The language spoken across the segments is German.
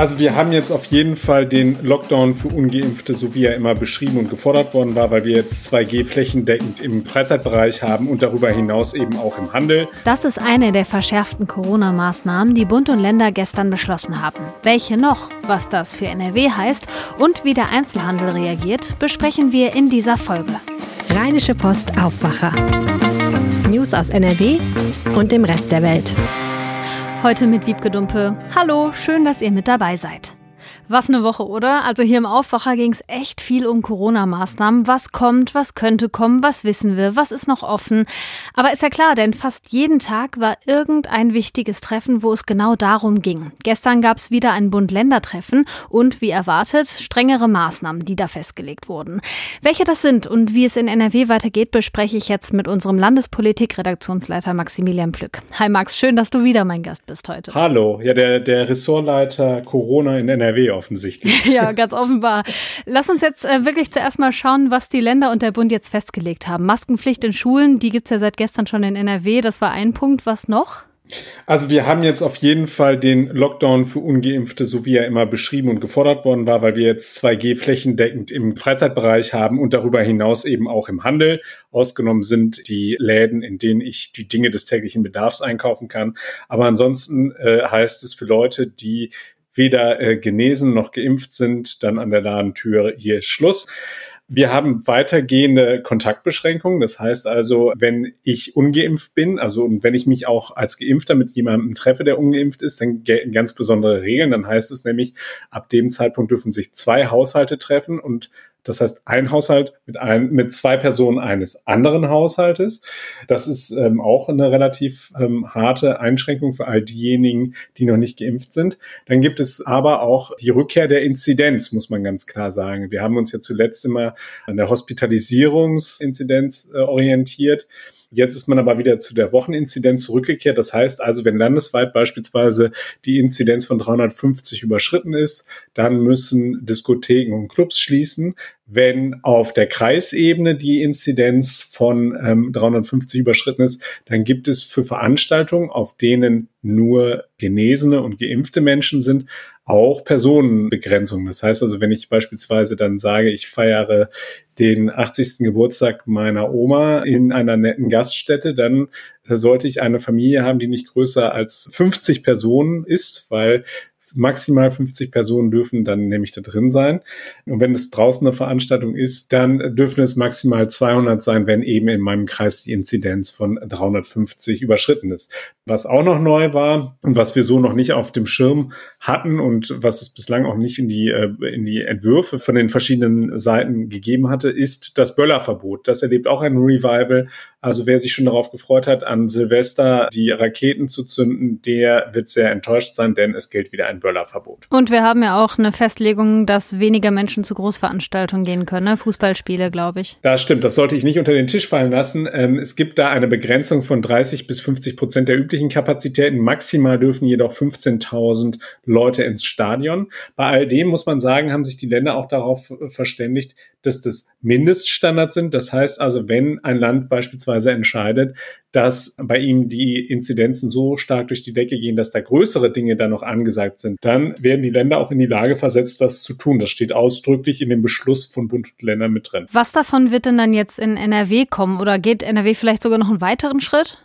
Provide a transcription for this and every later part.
Also wir haben jetzt auf jeden Fall den Lockdown für ungeimpfte, so wie er immer beschrieben und gefordert worden war, weil wir jetzt 2G flächendeckend im Freizeitbereich haben und darüber hinaus eben auch im Handel. Das ist eine der verschärften Corona-Maßnahmen, die Bund und Länder gestern beschlossen haben. Welche noch, was das für NRW heißt und wie der Einzelhandel reagiert, besprechen wir in dieser Folge. Rheinische Post Aufwacher. News aus NRW und dem Rest der Welt. Heute mit Wiebke Dumpe. Hallo, schön, dass ihr mit dabei seid. Was eine Woche, oder? Also hier im Aufwacher ging es echt viel um Corona-Maßnahmen. Was kommt, was könnte kommen, was wissen wir, was ist noch offen. Aber ist ja klar, denn fast jeden Tag war irgendein wichtiges Treffen, wo es genau darum ging. Gestern gab es wieder ein Bund-Länder-Treffen und wie erwartet strengere Maßnahmen, die da festgelegt wurden. Welche das sind und wie es in NRW weitergeht, bespreche ich jetzt mit unserem Landespolitik-Redaktionsleiter Maximilian Plück. Hi Max, schön, dass du wieder mein Gast bist heute. Hallo, ja, der, der Ressortleiter Corona in NRW offensichtlich. ja, ganz offenbar. Lass uns jetzt äh, wirklich zuerst mal schauen, was die Länder und der Bund jetzt festgelegt haben. Maskenpflicht in Schulen, die gibt es ja seit gestern schon in NRW. Das war ein Punkt. Was noch? Also wir haben jetzt auf jeden Fall den Lockdown für ungeimpfte, so wie er immer beschrieben und gefordert worden war, weil wir jetzt 2G flächendeckend im Freizeitbereich haben und darüber hinaus eben auch im Handel. Ausgenommen sind die Läden, in denen ich die Dinge des täglichen Bedarfs einkaufen kann. Aber ansonsten äh, heißt es für Leute, die weder äh, genesen noch geimpft sind, dann an der Ladentür, hier ist Schluss. Wir haben weitergehende Kontaktbeschränkungen. Das heißt also, wenn ich ungeimpft bin, also und wenn ich mich auch als Geimpfter mit jemandem treffe, der ungeimpft ist, dann gelten ganz besondere Regeln. Dann heißt es nämlich, ab dem Zeitpunkt dürfen sich zwei Haushalte treffen und das heißt, ein Haushalt mit, ein, mit zwei Personen eines anderen Haushaltes. Das ist ähm, auch eine relativ ähm, harte Einschränkung für all diejenigen, die noch nicht geimpft sind. Dann gibt es aber auch die Rückkehr der Inzidenz, muss man ganz klar sagen. Wir haben uns ja zuletzt immer an der Hospitalisierungsinzidenz äh, orientiert. Jetzt ist man aber wieder zu der Wocheninzidenz zurückgekehrt. Das heißt also, wenn landesweit beispielsweise die Inzidenz von 350 überschritten ist, dann müssen Diskotheken und Clubs schließen. Wenn auf der Kreisebene die Inzidenz von ähm, 350 überschritten ist, dann gibt es für Veranstaltungen, auf denen nur genesene und geimpfte Menschen sind, auch Personenbegrenzungen. Das heißt also, wenn ich beispielsweise dann sage, ich feiere den 80. Geburtstag meiner Oma in einer netten Gaststätte, dann sollte ich eine Familie haben, die nicht größer als 50 Personen ist, weil maximal 50 Personen dürfen dann nämlich da drin sein. Und wenn es draußen eine Veranstaltung ist, dann dürfen es maximal 200 sein, wenn eben in meinem Kreis die Inzidenz von 350 überschritten ist. Was auch noch neu war und was wir so noch nicht auf dem Schirm hatten und was es bislang auch nicht in die, äh, in die Entwürfe von den verschiedenen Seiten gegeben hatte, ist das Böllerverbot. Das erlebt auch ein Revival. Also wer sich schon darauf gefreut hat, an Silvester die Raketen zu zünden, der wird sehr enttäuscht sein, denn es gilt wieder ein Böllerverbot. Und wir haben ja auch eine Festlegung, dass weniger Menschen zu Großveranstaltungen gehen können, ne? Fußballspiele, glaube ich. Das stimmt, das sollte ich nicht unter den Tisch fallen lassen. Ähm, es gibt da eine Begrenzung von 30 bis 50 Prozent der üblichen Kapazitäten. Maximal dürfen jedoch 15.000 Leute ins Stadion. Bei all dem muss man sagen, haben sich die Länder auch darauf verständigt, dass das Mindeststandards sind. Das heißt also, wenn ein Land beispielsweise entscheidet, dass bei ihm die Inzidenzen so stark durch die Decke gehen, dass da größere Dinge dann noch angesagt sind, dann werden die Länder auch in die Lage versetzt, das zu tun. Das steht ausdrücklich in dem Beschluss von Bund und Ländern mit drin. Was davon wird denn dann jetzt in NRW kommen oder geht NRW vielleicht sogar noch einen weiteren Schritt?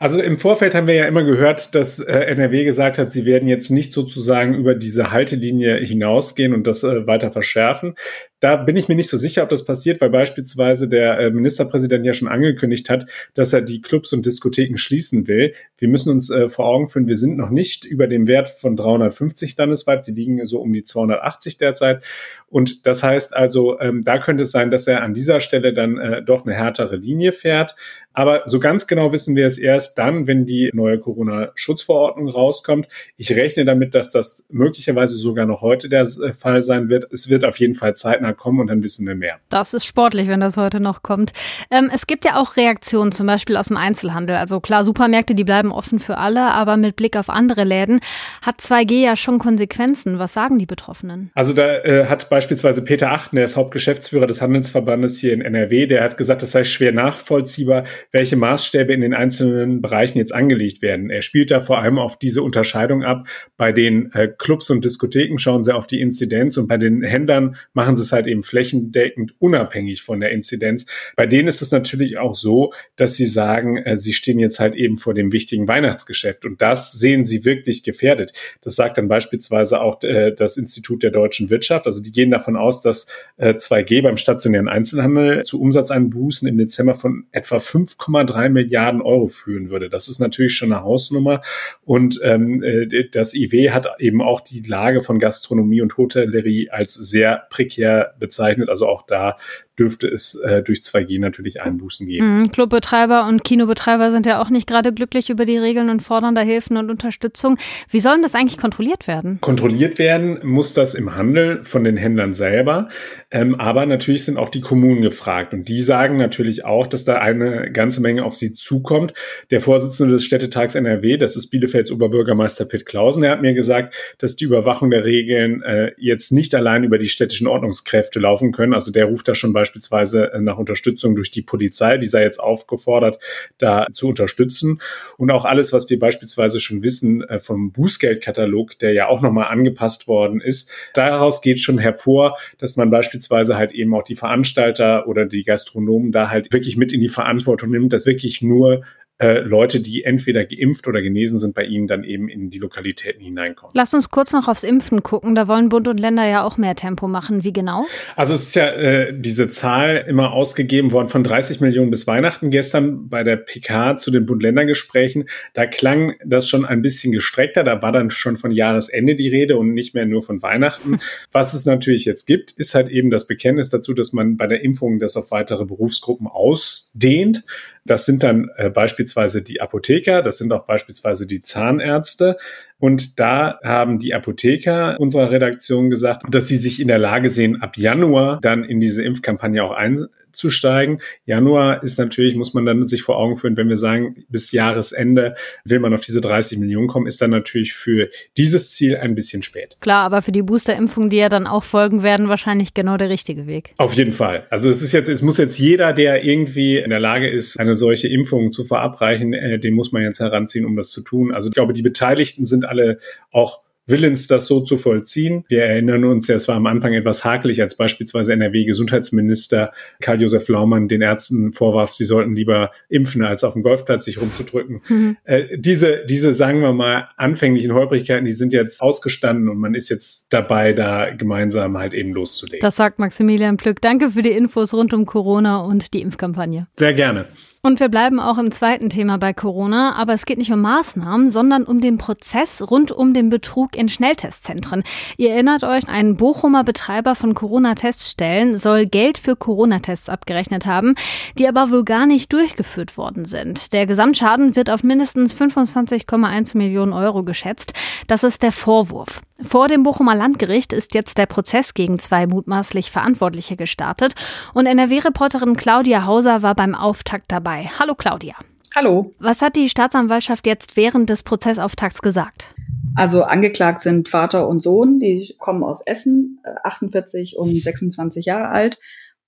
Also im Vorfeld haben wir ja immer gehört, dass äh, NRW gesagt hat, sie werden jetzt nicht sozusagen über diese Haltelinie hinausgehen und das äh, weiter verschärfen. Da bin ich mir nicht so sicher, ob das passiert, weil beispielsweise der äh, Ministerpräsident ja schon angekündigt hat, dass er die Clubs und Diskotheken schließen will. Wir müssen uns äh, vor Augen führen, wir sind noch nicht über dem Wert von 350 landesweit. Wir liegen so um die 280 derzeit. Und das heißt also, ähm, da könnte es sein, dass er an dieser Stelle dann äh, doch eine härtere Linie fährt. Aber so ganz genau wissen wir es erst dann, wenn die neue Corona-Schutzverordnung rauskommt. Ich rechne damit, dass das möglicherweise sogar noch heute der äh, Fall sein wird. Es wird auf jeden Fall zeitnah kommen und dann wissen wir mehr. Das ist sportlich, wenn das heute noch kommt. Ähm, es gibt ja auch Reaktionen, zum Beispiel aus dem Einzelhandel. Also klar, Supermärkte, die bleiben offen für alle, aber mit Blick auf andere Läden hat 2G ja schon Konsequenzen. Was sagen die Betroffenen? Also da äh, hat beispielsweise Peter Achten, der ist Hauptgeschäftsführer des Handelsverbandes hier in NRW, der hat gesagt, das sei schwer nachvollziehbar, welche Maßstäbe in den einzelnen Bereichen jetzt angelegt werden. Er spielt da vor allem auf diese Unterscheidung ab. Bei den äh, Clubs und Diskotheken schauen sie auf die Inzidenz und bei den Händlern machen sie es halt eben flächendeckend unabhängig von der Inzidenz. Bei denen ist es natürlich auch so, dass sie sagen, äh, sie stehen jetzt halt eben vor dem wichtigen Weihnachtsgeschäft und das sehen sie wirklich gefährdet. Das sagt dann beispielsweise auch äh, das Institut der deutschen Wirtschaft. Also die gehen davon aus, dass äh, 2G beim stationären Einzelhandel zu Umsatzeinbußen im Dezember von etwa 5,3 Milliarden Euro führen würde. Das ist natürlich schon eine Hausnummer und ähm, äh, das IW hat eben auch die Lage von Gastronomie und Hotellerie als sehr prekär bezeichnet. Also auch da dürfte es äh, durch 2G natürlich Einbußen geben. Mhm. Clubbetreiber und Kinobetreiber sind ja auch nicht gerade glücklich über die Regeln und fordern da Hilfen und Unterstützung. Wie sollen das eigentlich kontrolliert werden? Kontrolliert werden muss das im Handel von den Händlern selber. Ähm, aber natürlich sind auch die Kommunen gefragt. Und die sagen natürlich auch, dass da eine ganze Menge auf sie zukommt. Der Vorsitzende des Städtetags NRW, das ist Bielefelds Oberbürgermeister Pitt Klausen, der hat mir gesagt, dass die Überwachung der Regeln äh, jetzt nicht allein über die städtischen Ordnungskräfte laufen können. Also der ruft da schon beispielsweise beispielsweise äh, nach Unterstützung durch die Polizei. Die sei jetzt aufgefordert, da zu unterstützen. Und auch alles, was wir beispielsweise schon wissen äh, vom Bußgeldkatalog, der ja auch nochmal angepasst worden ist, daraus geht schon hervor, dass man beispielsweise halt eben auch die Veranstalter oder die Gastronomen da halt wirklich mit in die Verantwortung nimmt, dass wirklich nur äh, Leute, die entweder geimpft oder genesen sind, bei ihnen dann eben in die Lokalitäten hineinkommen. Lass uns kurz noch aufs Impfen gucken. Da wollen Bund und Länder ja auch mehr Tempo machen. Wie genau? Also es ist ja äh, diese Zahl immer ausgegeben worden von 30 Millionen bis Weihnachten gestern bei der PK zu den Bund-Länder-Gesprächen. Da klang das schon ein bisschen gestreckter. Da war dann schon von Jahresende die Rede und nicht mehr nur von Weihnachten. Was es natürlich jetzt gibt, ist halt eben das Bekenntnis dazu, dass man bei der Impfung das auf weitere Berufsgruppen ausdehnt. Das sind dann äh, beispielsweise die Apotheker, das sind auch beispielsweise die Zahnärzte. Und da haben die Apotheker unserer Redaktion gesagt, dass sie sich in der Lage sehen, ab Januar dann in diese Impfkampagne auch ein abzusteigen. Januar ist natürlich, muss man dann sich vor Augen führen, wenn wir sagen, bis Jahresende will man auf diese 30 Millionen kommen, ist dann natürlich für dieses Ziel ein bisschen spät. Klar, aber für die Boosterimpfung, die ja dann auch folgen werden, wahrscheinlich genau der richtige Weg. Auf jeden Fall. Also es ist jetzt, es muss jetzt jeder, der irgendwie in der Lage ist, eine solche Impfung zu verabreichen, äh, den muss man jetzt heranziehen, um das zu tun. Also ich glaube, die Beteiligten sind alle auch willens, das so zu vollziehen. Wir erinnern uns ja, es war am Anfang etwas hakelig, als beispielsweise NRW-Gesundheitsminister Karl-Josef Laumann den Ärzten vorwarf, sie sollten lieber impfen, als auf dem Golfplatz sich rumzudrücken. Mhm. Äh, diese, diese, sagen wir mal, anfänglichen Holprigkeiten, die sind jetzt ausgestanden und man ist jetzt dabei, da gemeinsam halt eben loszulegen. Das sagt Maximilian Plück. Danke für die Infos rund um Corona und die Impfkampagne. Sehr gerne. Und wir bleiben auch im zweiten Thema bei Corona, aber es geht nicht um Maßnahmen, sondern um den Prozess rund um den Betrug in Schnelltestzentren. Ihr erinnert euch, ein Bochumer Betreiber von Corona-Teststellen soll Geld für Corona-Tests abgerechnet haben, die aber wohl gar nicht durchgeführt worden sind. Der Gesamtschaden wird auf mindestens 25,1 Millionen Euro geschätzt. Das ist der Vorwurf. Vor dem Bochumer Landgericht ist jetzt der Prozess gegen zwei mutmaßlich Verantwortliche gestartet und NRW-Reporterin Claudia Hauser war beim Auftakt dabei. Hallo Claudia. Hallo. Was hat die Staatsanwaltschaft jetzt während des Prozessauftakts gesagt? Also angeklagt sind Vater und Sohn, die kommen aus Essen, 48 äh, und 26 Jahre alt.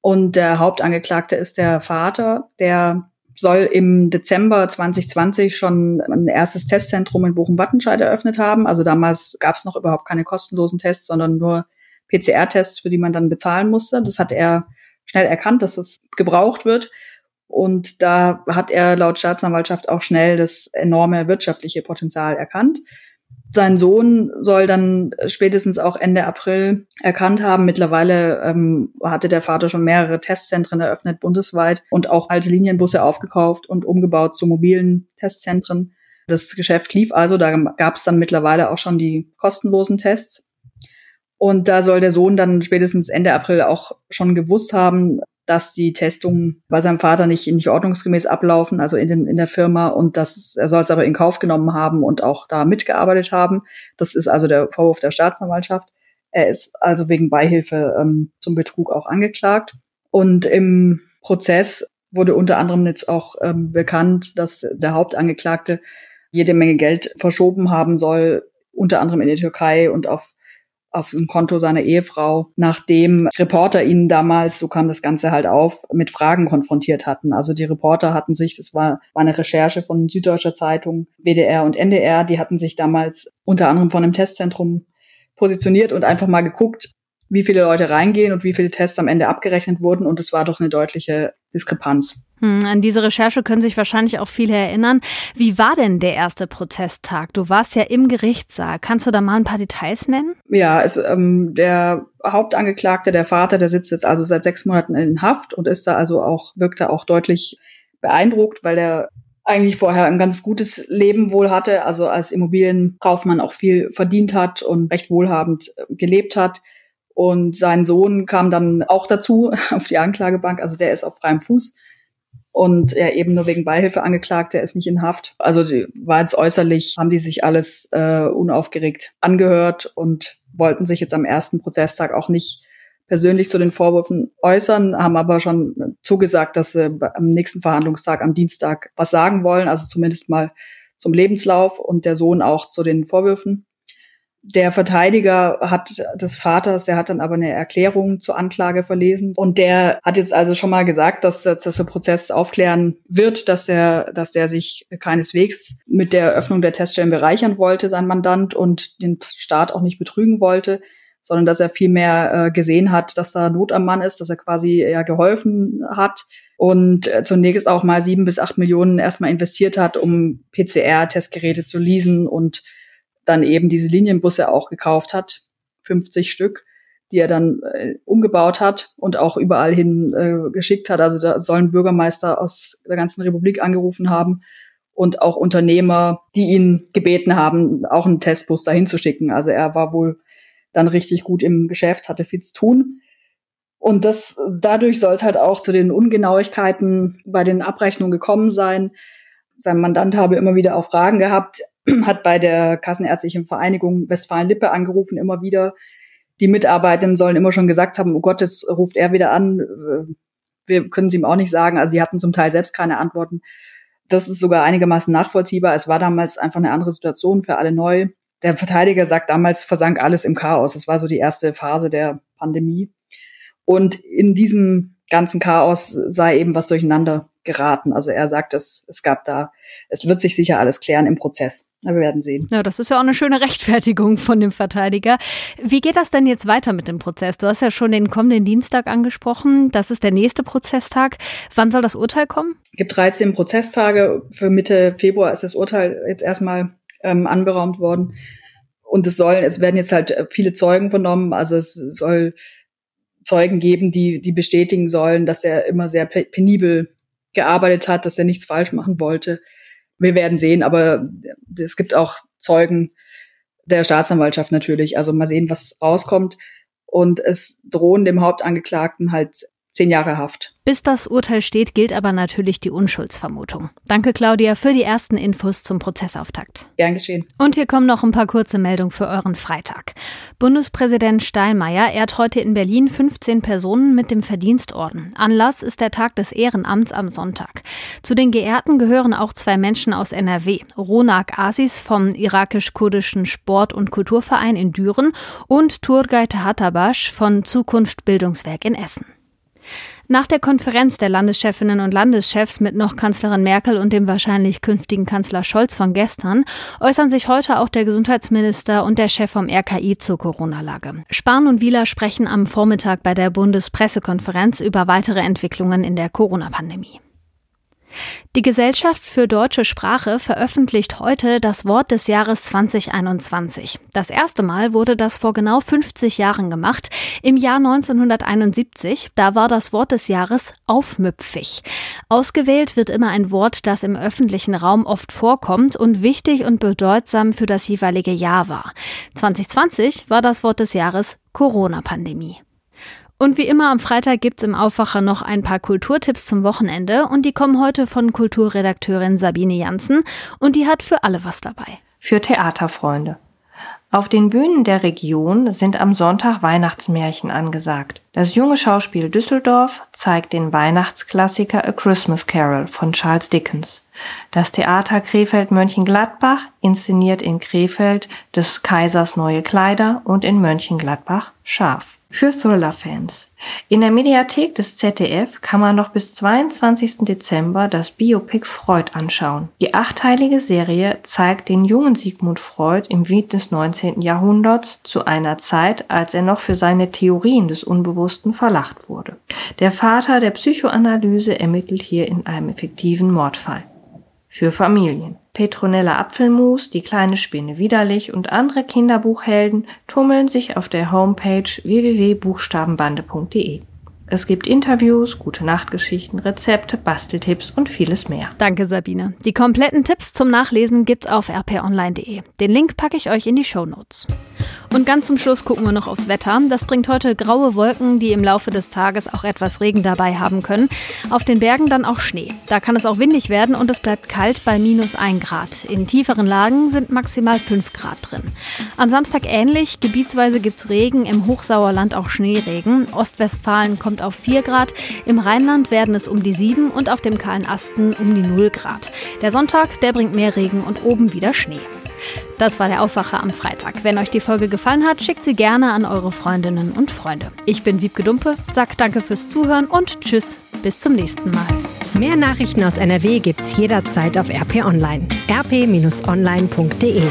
Und der Hauptangeklagte ist der Vater, der soll im Dezember 2020 schon ein erstes Testzentrum in Bochum-Wattenscheid eröffnet haben. Also damals gab es noch überhaupt keine kostenlosen Tests, sondern nur PCR-Tests, für die man dann bezahlen musste. Das hat er schnell erkannt, dass es gebraucht wird. Und da hat er laut Staatsanwaltschaft auch schnell das enorme wirtschaftliche Potenzial erkannt. Sein Sohn soll dann spätestens auch Ende April erkannt haben. Mittlerweile ähm, hatte der Vater schon mehrere Testzentren eröffnet bundesweit und auch alte Linienbusse aufgekauft und umgebaut zu mobilen Testzentren. Das Geschäft lief also, da gab es dann mittlerweile auch schon die kostenlosen Tests. Und da soll der Sohn dann spätestens Ende April auch schon gewusst haben, dass die Testungen bei seinem Vater nicht, nicht ordnungsgemäß ablaufen, also in, den, in der Firma, und dass er soll es aber in Kauf genommen haben und auch da mitgearbeitet haben. Das ist also der Vorwurf der Staatsanwaltschaft. Er ist also wegen Beihilfe ähm, zum Betrug auch angeklagt. Und im Prozess wurde unter anderem jetzt auch ähm, bekannt, dass der Hauptangeklagte jede Menge Geld verschoben haben soll, unter anderem in die Türkei und auf auf dem Konto seiner Ehefrau, nachdem Reporter ihn damals, so kam das Ganze halt auf, mit Fragen konfrontiert hatten. Also die Reporter hatten sich, das war, war eine Recherche von Süddeutscher Zeitung, WDR und NDR, die hatten sich damals unter anderem von einem Testzentrum positioniert und einfach mal geguckt, wie viele Leute reingehen und wie viele Tests am Ende abgerechnet wurden. Und es war doch eine deutliche Diskrepanz. Hm, an diese Recherche können sich wahrscheinlich auch viele erinnern. Wie war denn der erste Prozesstag? Du warst ja im Gerichtssaal. Kannst du da mal ein paar Details nennen? Ja, es, ähm, der Hauptangeklagte, der Vater, der sitzt jetzt also seit sechs Monaten in Haft und ist da also auch, wirkt da auch deutlich beeindruckt, weil er eigentlich vorher ein ganz gutes Leben wohl hatte, also als Immobilienkaufmann auch viel verdient hat und recht wohlhabend äh, gelebt hat. Und sein Sohn kam dann auch dazu auf die Anklagebank, also der ist auf freiem Fuß und er eben nur wegen Beihilfe angeklagt, der ist nicht in Haft. Also die, war jetzt äußerlich, haben die sich alles äh, unaufgeregt angehört und wollten sich jetzt am ersten Prozesstag auch nicht persönlich zu den Vorwürfen äußern, haben aber schon zugesagt, dass sie am nächsten Verhandlungstag, am Dienstag, was sagen wollen, also zumindest mal zum Lebenslauf und der Sohn auch zu den Vorwürfen. Der Verteidiger hat des Vaters, der hat dann aber eine Erklärung zur Anklage verlesen. Und der hat jetzt also schon mal gesagt, dass, dass der Prozess aufklären wird, dass er, dass er sich keineswegs mit der Eröffnung der Teststellen bereichern wollte, sein Mandant, und den Staat auch nicht betrügen wollte, sondern dass er vielmehr äh, gesehen hat, dass da Not am Mann ist, dass er quasi ja geholfen hat und äh, zunächst auch mal sieben bis acht Millionen erstmal investiert hat, um PCR-Testgeräte zu leasen und dann eben diese Linienbusse auch gekauft hat, 50 Stück, die er dann äh, umgebaut hat und auch überall hin äh, geschickt hat. Also da sollen Bürgermeister aus der ganzen Republik angerufen haben und auch Unternehmer, die ihn gebeten haben, auch einen Testbus dahin zu schicken. Also er war wohl dann richtig gut im Geschäft, hatte viel zu tun. Und das, dadurch soll es halt auch zu den Ungenauigkeiten bei den Abrechnungen gekommen sein. Sein Mandant habe immer wieder auch Fragen gehabt. hat bei der Kassenärztlichen Vereinigung Westfalen-Lippe angerufen, immer wieder. Die Mitarbeitenden sollen immer schon gesagt haben, oh Gott, jetzt ruft er wieder an. Wir können es ihm auch nicht sagen. Also die hatten zum Teil selbst keine Antworten. Das ist sogar einigermaßen nachvollziehbar. Es war damals einfach eine andere Situation für alle neu. Der Verteidiger sagt, damals versank alles im Chaos. Das war so die erste Phase der Pandemie. Und in diesem ganzen Chaos sei eben was durcheinander geraten. Also er sagt, es, es gab da, es wird sich sicher alles klären im Prozess. Wir werden sehen. Ja, das ist ja auch eine schöne Rechtfertigung von dem Verteidiger. Wie geht das denn jetzt weiter mit dem Prozess? Du hast ja schon den kommenden Dienstag angesprochen. Das ist der nächste Prozesstag. Wann soll das Urteil kommen? Es gibt 13 Prozesstage. Für Mitte Februar ist das Urteil jetzt erstmal ähm, anberaumt worden. Und es sollen, es werden jetzt halt viele Zeugen vernommen. Also es soll Zeugen geben, die, die bestätigen sollen, dass er immer sehr penibel gearbeitet hat, dass er nichts falsch machen wollte. Wir werden sehen, aber es gibt auch Zeugen der Staatsanwaltschaft natürlich. Also mal sehen, was rauskommt. Und es drohen dem Hauptangeklagten halt zehn Jahre Haft. Bis das Urteil steht, gilt aber natürlich die Unschuldsvermutung. Danke, Claudia, für die ersten Infos zum Prozessauftakt. Gern geschehen. Und hier kommen noch ein paar kurze Meldungen für euren Freitag. Bundespräsident Steinmeier ehrt heute in Berlin 15 Personen mit dem Verdienstorden. Anlass ist der Tag des Ehrenamts am Sonntag. Zu den Geehrten gehören auch zwei Menschen aus NRW. Ronak Asis vom irakisch-kurdischen Sport- und Kulturverein in Düren und Turgay Tahatabash von Zukunft Bildungswerk in Essen. Nach der Konferenz der Landeschefinnen und Landeschefs mit noch Kanzlerin Merkel und dem wahrscheinlich künftigen Kanzler Scholz von gestern äußern sich heute auch der Gesundheitsminister und der Chef vom RKI zur Corona-Lage. Spahn und Wieler sprechen am Vormittag bei der Bundespressekonferenz über weitere Entwicklungen in der Corona-Pandemie. Die Gesellschaft für deutsche Sprache veröffentlicht heute das Wort des Jahres 2021. Das erste Mal wurde das vor genau 50 Jahren gemacht, im Jahr 1971. Da war das Wort des Jahres aufmüpfig. Ausgewählt wird immer ein Wort, das im öffentlichen Raum oft vorkommt und wichtig und bedeutsam für das jeweilige Jahr war. 2020 war das Wort des Jahres Corona-Pandemie. Und wie immer am Freitag gibt's im Aufwacher noch ein paar Kulturtipps zum Wochenende und die kommen heute von Kulturredakteurin Sabine Janssen und die hat für alle was dabei. Für Theaterfreunde. Auf den Bühnen der Region sind am Sonntag Weihnachtsmärchen angesagt. Das junge Schauspiel Düsseldorf zeigt den Weihnachtsklassiker A Christmas Carol von Charles Dickens. Das Theater Krefeld Mönchengladbach inszeniert in Krefeld des Kaisers neue Kleider und in Mönchengladbach Schaf für Thriller-Fans. In der Mediathek des ZDF kann man noch bis 22. Dezember das Biopic Freud anschauen. Die achteilige Serie zeigt den jungen Sigmund Freud im Wien des 19. Jahrhunderts zu einer Zeit, als er noch für seine Theorien des Unbewussten verlacht wurde. Der Vater der Psychoanalyse ermittelt hier in einem effektiven Mordfall für Familien. Petronella Apfelmus, Die kleine Spinne widerlich und andere Kinderbuchhelden tummeln sich auf der Homepage www.buchstabenbande.de. Es gibt Interviews, gute Nachtgeschichten, Rezepte, Basteltipps und vieles mehr. Danke, Sabine. Die kompletten Tipps zum Nachlesen gibt's auf rponline.de. Den Link packe ich euch in die Show Notes. Und ganz zum Schluss gucken wir noch aufs Wetter. Das bringt heute graue Wolken, die im Laufe des Tages auch etwas Regen dabei haben können. Auf den Bergen dann auch Schnee. Da kann es auch windig werden und es bleibt kalt bei minus 1 Grad. In tieferen Lagen sind maximal 5 Grad drin. Am Samstag ähnlich. Gebietsweise gibt's Regen, im Hochsauerland auch Schneeregen. Ostwestfalen kommt auf 4 Grad. Im Rheinland werden es um die 7 und auf dem kahlen Asten um die 0 Grad. Der Sonntag, der bringt mehr Regen und oben wieder Schnee. Das war der Aufwacher am Freitag. Wenn euch die Folge gefallen hat, schickt sie gerne an eure Freundinnen und Freunde. Ich bin Wiebke Dumpe, sag danke fürs Zuhören und tschüss, bis zum nächsten Mal. Mehr Nachrichten aus NRW gibt's jederzeit auf RP Online. rp-online.de